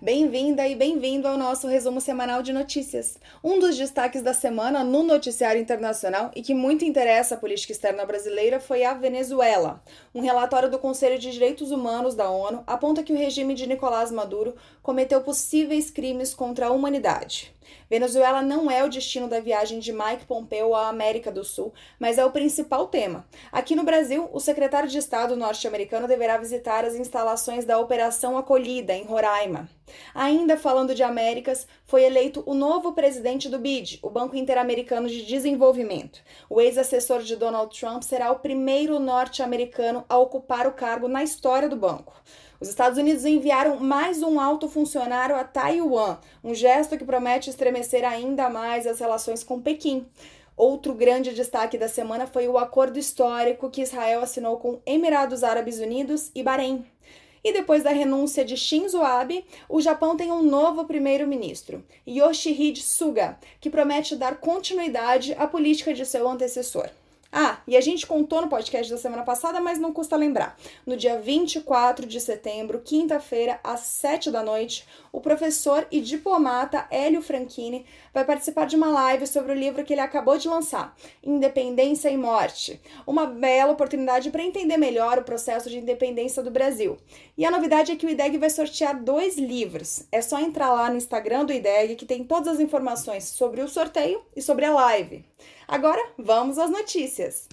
Bem-vinda e bem-vindo ao nosso resumo semanal de notícias. Um dos destaques da semana no noticiário internacional e que muito interessa a política externa brasileira foi a Venezuela. Um relatório do Conselho de Direitos Humanos da ONU aponta que o regime de Nicolás Maduro cometeu possíveis crimes contra a humanidade. Venezuela não é o destino da viagem de Mike Pompeo à América do Sul, mas é o principal tema. Aqui no Brasil, o secretário de Estado norte-americano deverá visitar as instalações da Operação Acolhida, em Roraima. Ainda falando de Américas, foi eleito o novo presidente do BID, o Banco Interamericano de Desenvolvimento. O ex-assessor de Donald Trump será o primeiro norte-americano a ocupar o cargo na história do banco. Os Estados Unidos enviaram mais um alto funcionário a Taiwan, um gesto que promete estremecer ainda mais as relações com Pequim. Outro grande destaque da semana foi o acordo histórico que Israel assinou com Emirados Árabes Unidos e Bahrein. E depois da renúncia de Shinzo Abe, o Japão tem um novo primeiro-ministro, Yoshihide Suga, que promete dar continuidade à política de seu antecessor. Ah, e a gente contou no podcast da semana passada, mas não custa lembrar. No dia 24 de setembro, quinta-feira, às 7 da noite, o professor e diplomata Hélio Franchini vai participar de uma live sobre o livro que ele acabou de lançar, Independência e Morte. Uma bela oportunidade para entender melhor o processo de independência do Brasil. E a novidade é que o IDEG vai sortear dois livros. É só entrar lá no Instagram do IDEG que tem todas as informações sobre o sorteio e sobre a live. Agora, vamos às notícias.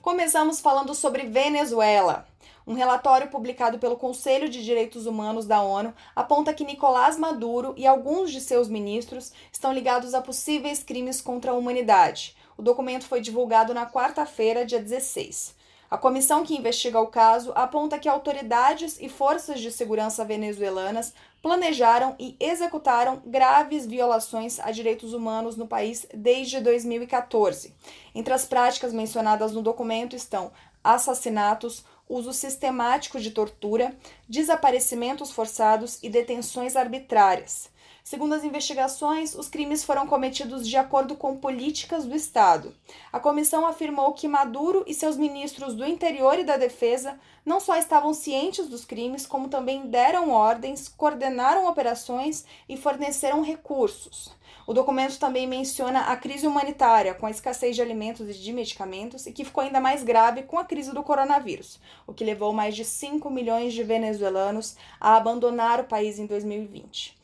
Começamos falando sobre Venezuela. Um relatório publicado pelo Conselho de Direitos Humanos da ONU aponta que Nicolás Maduro e alguns de seus ministros estão ligados a possíveis crimes contra a humanidade. O documento foi divulgado na quarta-feira, dia 16. A comissão que investiga o caso aponta que autoridades e forças de segurança venezuelanas planejaram e executaram graves violações a direitos humanos no país desde 2014. Entre as práticas mencionadas no documento estão assassinatos, uso sistemático de tortura, desaparecimentos forçados e detenções arbitrárias. Segundo as investigações, os crimes foram cometidos de acordo com políticas do Estado. A comissão afirmou que Maduro e seus ministros do Interior e da Defesa não só estavam cientes dos crimes, como também deram ordens, coordenaram operações e forneceram recursos. O documento também menciona a crise humanitária, com a escassez de alimentos e de medicamentos, e que ficou ainda mais grave com a crise do coronavírus, o que levou mais de 5 milhões de venezuelanos a abandonar o país em 2020.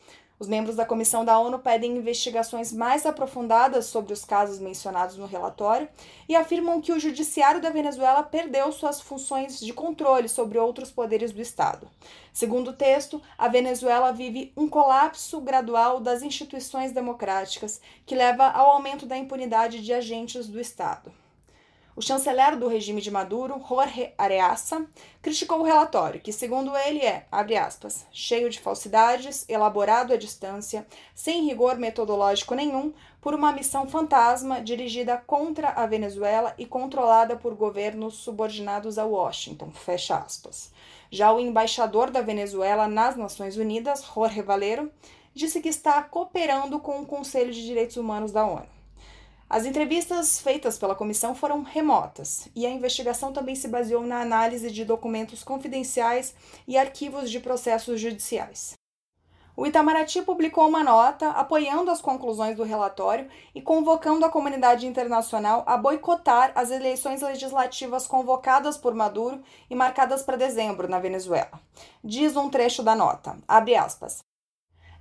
Os membros da comissão da ONU pedem investigações mais aprofundadas sobre os casos mencionados no relatório e afirmam que o judiciário da Venezuela perdeu suas funções de controle sobre outros poderes do Estado. Segundo o texto, a Venezuela vive um colapso gradual das instituições democráticas, que leva ao aumento da impunidade de agentes do Estado. O chanceler do regime de Maduro, Jorge Areasa, criticou o relatório, que, segundo ele, é, aspas, cheio de falsidades, elaborado à distância, sem rigor metodológico nenhum, por uma missão fantasma dirigida contra a Venezuela e controlada por governos subordinados a Washington, fecha aspas. Já o embaixador da Venezuela nas Nações Unidas, Jorge Valero, disse que está cooperando com o Conselho de Direitos Humanos da ONU. As entrevistas feitas pela comissão foram remotas e a investigação também se baseou na análise de documentos confidenciais e arquivos de processos judiciais. O Itamaraty publicou uma nota apoiando as conclusões do relatório e convocando a comunidade internacional a boicotar as eleições legislativas convocadas por Maduro e marcadas para dezembro na Venezuela. Diz um trecho da nota, abre aspas.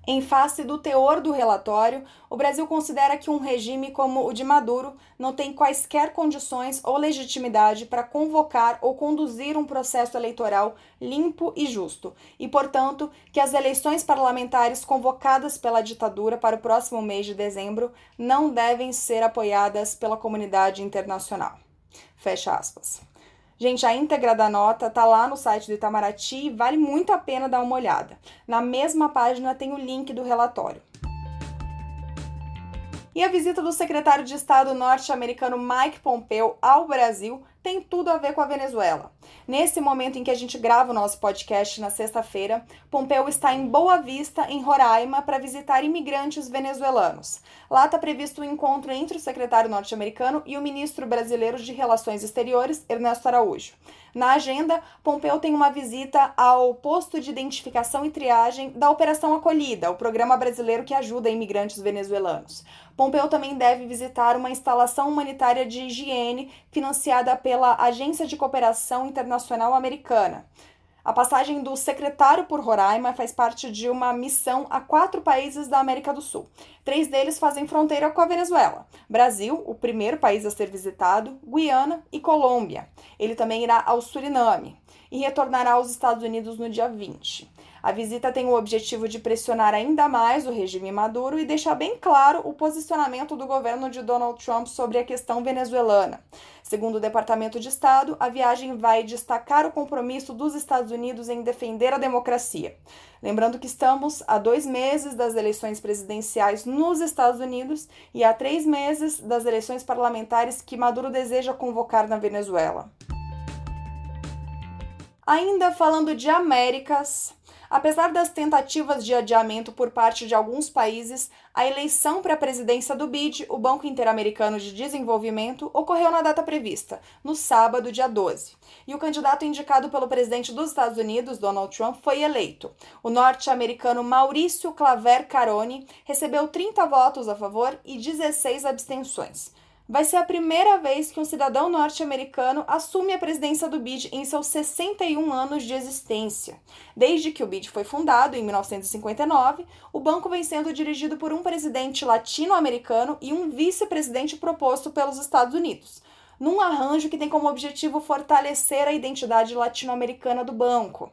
Em face do teor do relatório, o Brasil considera que um regime como o de Maduro não tem quaisquer condições ou legitimidade para convocar ou conduzir um processo eleitoral limpo e justo, e, portanto, que as eleições parlamentares convocadas pela ditadura para o próximo mês de dezembro não devem ser apoiadas pela comunidade internacional. Fecha aspas. Gente, a íntegra da nota tá lá no site do Itamaraty e vale muito a pena dar uma olhada. Na mesma página tem o link do relatório. E a visita do secretário de Estado norte-americano Mike Pompeo ao Brasil tem tudo a ver com a Venezuela. Nesse momento em que a gente grava o nosso podcast na sexta-feira, Pompeu está em Boa Vista, em Roraima, para visitar imigrantes venezuelanos. Lá está previsto um encontro entre o secretário norte-americano e o ministro brasileiro de Relações Exteriores, Ernesto Araújo. Na agenda, Pompeu tem uma visita ao posto de identificação e triagem da Operação Acolhida, o programa brasileiro que ajuda imigrantes venezuelanos. Pompeu também deve visitar uma instalação humanitária de higiene financiada pela Agência de Cooperação Internacional Americana. A passagem do secretário por Roraima faz parte de uma missão a quatro países da América do Sul. Três deles fazem fronteira com a Venezuela: Brasil, o primeiro país a ser visitado, Guiana e Colômbia. Ele também irá ao Suriname e retornará aos Estados Unidos no dia 20. A visita tem o objetivo de pressionar ainda mais o regime Maduro e deixar bem claro o posicionamento do governo de Donald Trump sobre a questão venezuelana. Segundo o Departamento de Estado, a viagem vai destacar o compromisso dos Estados Unidos em defender a democracia. Lembrando que estamos a dois meses das eleições presidenciais nos Estados Unidos e a três meses das eleições parlamentares que Maduro deseja convocar na Venezuela. Ainda falando de Américas, Apesar das tentativas de adiamento por parte de alguns países, a eleição para a presidência do BID, o Banco Interamericano de Desenvolvimento, ocorreu na data prevista, no sábado, dia 12. E o candidato indicado pelo presidente dos Estados Unidos, Donald Trump, foi eleito. O norte-americano Maurício Claver Caroni recebeu 30 votos a favor e 16 abstenções vai ser a primeira vez que um cidadão norte-americano assume a presidência do BID em seus 61 anos de existência. Desde que o BID foi fundado, em 1959, o banco vem sendo dirigido por um presidente latino-americano e um vice-presidente proposto pelos Estados Unidos num arranjo que tem como objetivo fortalecer a identidade latino-americana do banco.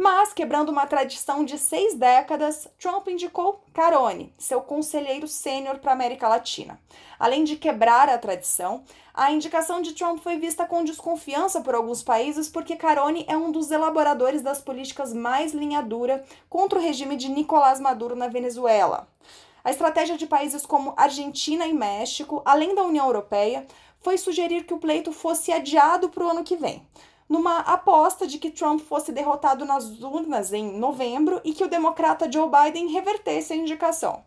Mas, quebrando uma tradição de seis décadas, Trump indicou Carone, seu conselheiro sênior para a América Latina. Além de quebrar a tradição, a indicação de Trump foi vista com desconfiança por alguns países porque Carone é um dos elaboradores das políticas mais linha dura contra o regime de Nicolás Maduro na Venezuela. A estratégia de países como Argentina e México, além da União Europeia, foi sugerir que o pleito fosse adiado para o ano que vem numa aposta de que Trump fosse derrotado nas urnas em novembro e que o democrata Joe Biden revertesse a indicação.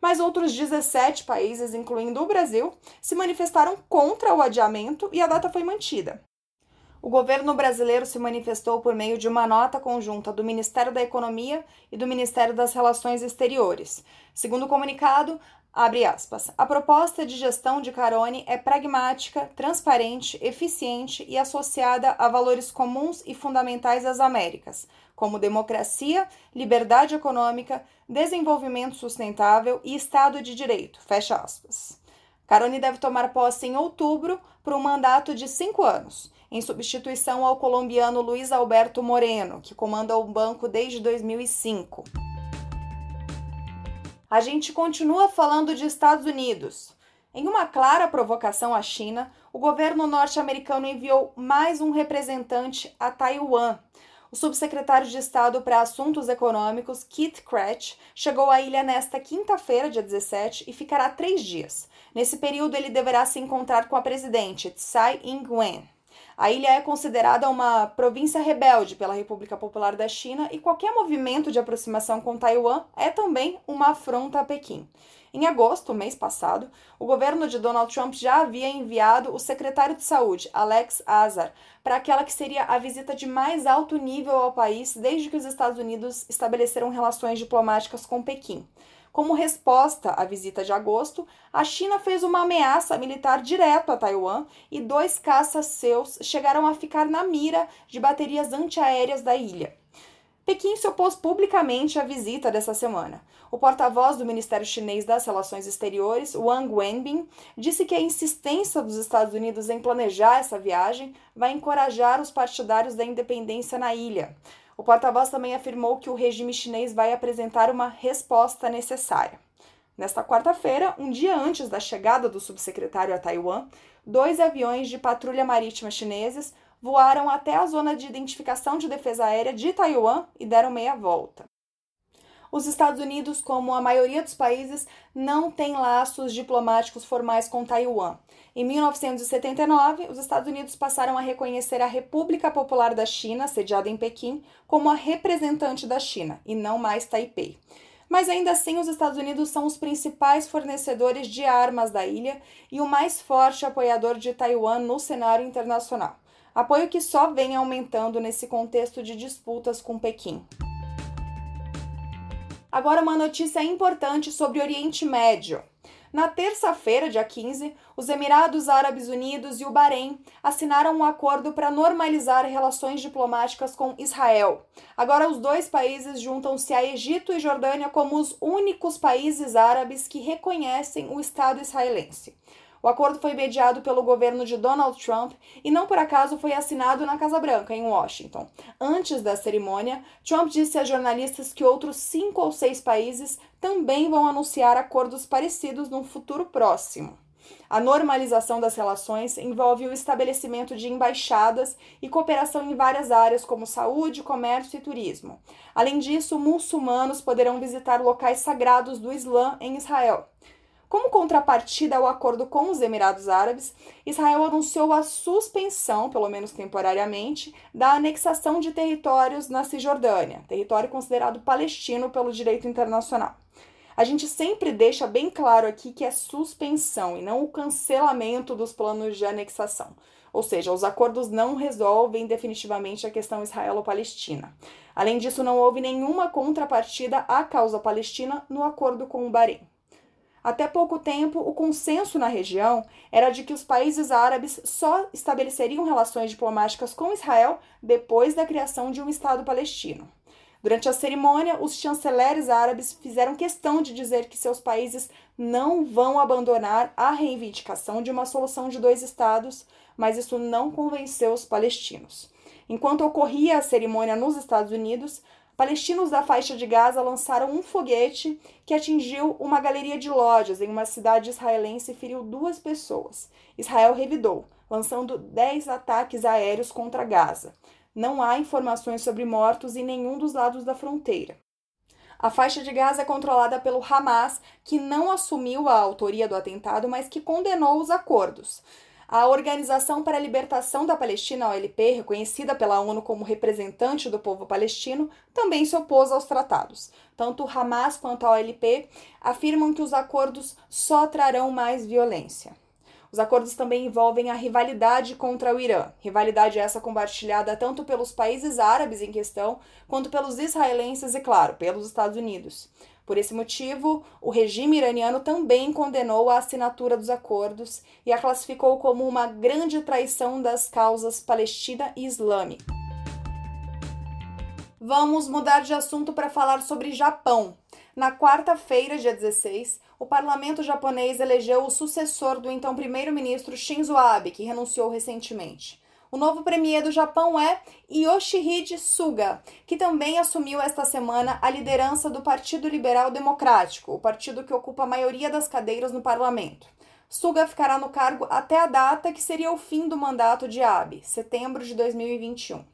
Mas outros 17 países, incluindo o Brasil, se manifestaram contra o adiamento e a data foi mantida. O governo brasileiro se manifestou por meio de uma nota conjunta do Ministério da Economia e do Ministério das Relações Exteriores. Segundo o comunicado, Abre aspas. A proposta de gestão de Carone é pragmática, transparente, eficiente e associada a valores comuns e fundamentais às Américas, como democracia, liberdade econômica, desenvolvimento sustentável e Estado de Direito. Fecha aspas. Carone deve tomar posse em outubro por um mandato de cinco anos, em substituição ao colombiano Luiz Alberto Moreno, que comanda o banco desde 2005. A gente continua falando de Estados Unidos. Em uma clara provocação à China, o governo norte-americano enviou mais um representante a Taiwan. O subsecretário de Estado para Assuntos Econômicos, Keith Kretsch, chegou à ilha nesta quinta-feira, dia 17, e ficará três dias. Nesse período, ele deverá se encontrar com a presidente Tsai Ing-wen. A ilha é considerada uma província rebelde pela República Popular da China e qualquer movimento de aproximação com Taiwan é também uma afronta a Pequim. Em agosto, mês passado, o governo de Donald Trump já havia enviado o secretário de Saúde, Alex Azar, para aquela que seria a visita de mais alto nível ao país desde que os Estados Unidos estabeleceram relações diplomáticas com Pequim. Como resposta à visita de agosto, a China fez uma ameaça militar direto a Taiwan e dois caças seus chegaram a ficar na mira de baterias antiaéreas da ilha. Pequim se opôs publicamente à visita dessa semana. O porta-voz do Ministério Chinês das Relações Exteriores, Wang Wenbin, disse que a insistência dos Estados Unidos em planejar essa viagem vai encorajar os partidários da independência na ilha. O porta-voz também afirmou que o regime chinês vai apresentar uma resposta necessária. Nesta quarta-feira, um dia antes da chegada do subsecretário a Taiwan, dois aviões de patrulha marítima chineses voaram até a zona de identificação de defesa aérea de Taiwan e deram meia volta. Os Estados Unidos, como a maioria dos países, não tem laços diplomáticos formais com Taiwan. Em 1979, os Estados Unidos passaram a reconhecer a República Popular da China, sediada em Pequim, como a representante da China, e não mais Taipei. Mas ainda assim, os Estados Unidos são os principais fornecedores de armas da ilha e o mais forte apoiador de Taiwan no cenário internacional. Apoio que só vem aumentando nesse contexto de disputas com Pequim. Agora, uma notícia importante sobre Oriente Médio. Na terça-feira, dia 15, os Emirados Árabes Unidos e o Bahrein assinaram um acordo para normalizar relações diplomáticas com Israel. Agora, os dois países juntam-se a Egito e Jordânia como os únicos países árabes que reconhecem o Estado israelense. O acordo foi mediado pelo governo de Donald Trump e não por acaso foi assinado na Casa Branca, em Washington. Antes da cerimônia, Trump disse a jornalistas que outros cinco ou seis países também vão anunciar acordos parecidos num futuro próximo. A normalização das relações envolve o estabelecimento de embaixadas e cooperação em várias áreas, como saúde, comércio e turismo. Além disso, muçulmanos poderão visitar locais sagrados do Islã em Israel. Como contrapartida ao acordo com os Emirados Árabes, Israel anunciou a suspensão, pelo menos temporariamente, da anexação de territórios na Cisjordânia, território considerado palestino pelo direito internacional. A gente sempre deixa bem claro aqui que é suspensão e não o cancelamento dos planos de anexação. Ou seja, os acordos não resolvem definitivamente a questão israelo-palestina. Além disso, não houve nenhuma contrapartida à causa palestina no acordo com o Bahrein. Até pouco tempo, o consenso na região era de que os países árabes só estabeleceriam relações diplomáticas com Israel depois da criação de um Estado palestino. Durante a cerimônia, os chanceleres árabes fizeram questão de dizer que seus países não vão abandonar a reivindicação de uma solução de dois estados, mas isso não convenceu os palestinos. Enquanto ocorria a cerimônia nos Estados Unidos, Palestinos da faixa de Gaza lançaram um foguete que atingiu uma galeria de lojas em uma cidade israelense e feriu duas pessoas. Israel revidou, lançando 10 ataques aéreos contra Gaza. Não há informações sobre mortos em nenhum dos lados da fronteira. A faixa de Gaza é controlada pelo Hamas, que não assumiu a autoria do atentado, mas que condenou os acordos. A Organização para a Libertação da Palestina, OLP, reconhecida pela ONU como representante do povo palestino, também se opôs aos tratados. Tanto o Hamas quanto a OLP afirmam que os acordos só trarão mais violência. Os acordos também envolvem a rivalidade contra o Irã, rivalidade essa compartilhada tanto pelos países árabes em questão, quanto pelos israelenses e, claro, pelos Estados Unidos. Por esse motivo, o regime iraniano também condenou a assinatura dos acordos e a classificou como uma grande traição das causas palestina e islâmica. Vamos mudar de assunto para falar sobre Japão. Na quarta-feira, dia 16, o parlamento japonês elegeu o sucessor do então primeiro-ministro Shinzo Abe, que renunciou recentemente. O novo premier do Japão é Yoshihide Suga, que também assumiu esta semana a liderança do Partido Liberal Democrático, o partido que ocupa a maioria das cadeiras no parlamento. Suga ficará no cargo até a data que seria o fim do mandato de Abe, setembro de 2021.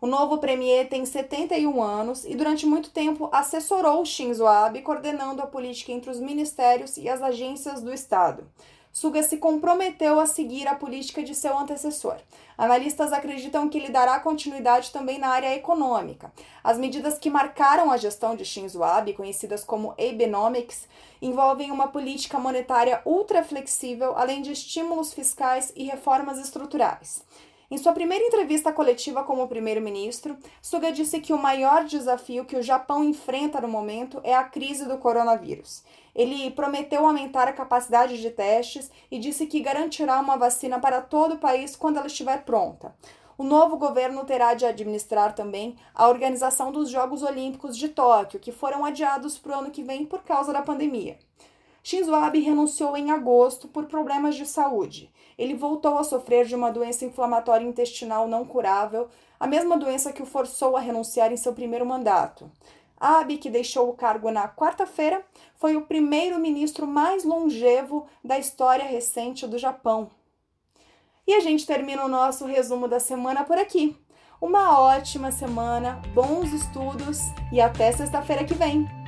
O novo premier tem 71 anos e durante muito tempo assessorou Shinzo Abe, coordenando a política entre os ministérios e as agências do Estado. Suga se comprometeu a seguir a política de seu antecessor. Analistas acreditam que ele dará continuidade também na área econômica. As medidas que marcaram a gestão de Shinzo Abe, conhecidas como Abenomics, envolvem uma política monetária ultra flexível, além de estímulos fiscais e reformas estruturais. Em sua primeira entrevista coletiva como primeiro-ministro, Suga disse que o maior desafio que o Japão enfrenta no momento é a crise do coronavírus. Ele prometeu aumentar a capacidade de testes e disse que garantirá uma vacina para todo o país quando ela estiver pronta. O novo governo terá de administrar também a organização dos Jogos Olímpicos de Tóquio, que foram adiados para o ano que vem por causa da pandemia. Shinzo Abe renunciou em agosto por problemas de saúde. Ele voltou a sofrer de uma doença inflamatória intestinal não curável, a mesma doença que o forçou a renunciar em seu primeiro mandato. Abe, que deixou o cargo na quarta-feira, foi o primeiro-ministro mais longevo da história recente do Japão. E a gente termina o nosso resumo da semana por aqui. Uma ótima semana, bons estudos e até sexta-feira que vem!